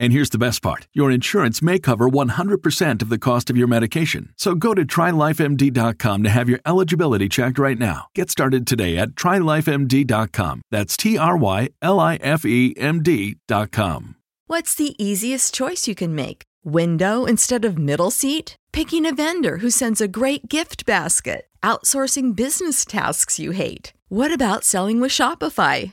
And here's the best part your insurance may cover 100% of the cost of your medication. So go to trylifemd.com to have your eligibility checked right now. Get started today at trylifemd.com. That's T R Y L I F E M D.com. What's the easiest choice you can make? Window instead of middle seat? Picking a vendor who sends a great gift basket? Outsourcing business tasks you hate? What about selling with Shopify?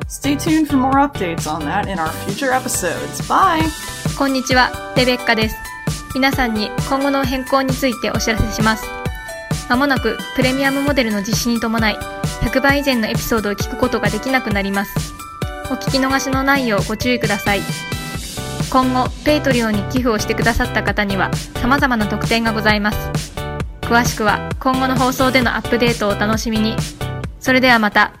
Stay tuned for more updates on that in our future episodes. Bye! こんにちは、レベッカです。皆さんに今後の変更についてお知らせします。まもなくプレミアムモデルの実施に伴い、100倍以前のエピソードを聞くことができなくなります。お聞き逃しのないようご注意ください。今後、ペイトリオに寄付をしてくださった方には様々な特典がございます。詳しくは今後の放送でのアップデートをお楽しみに。それではまた。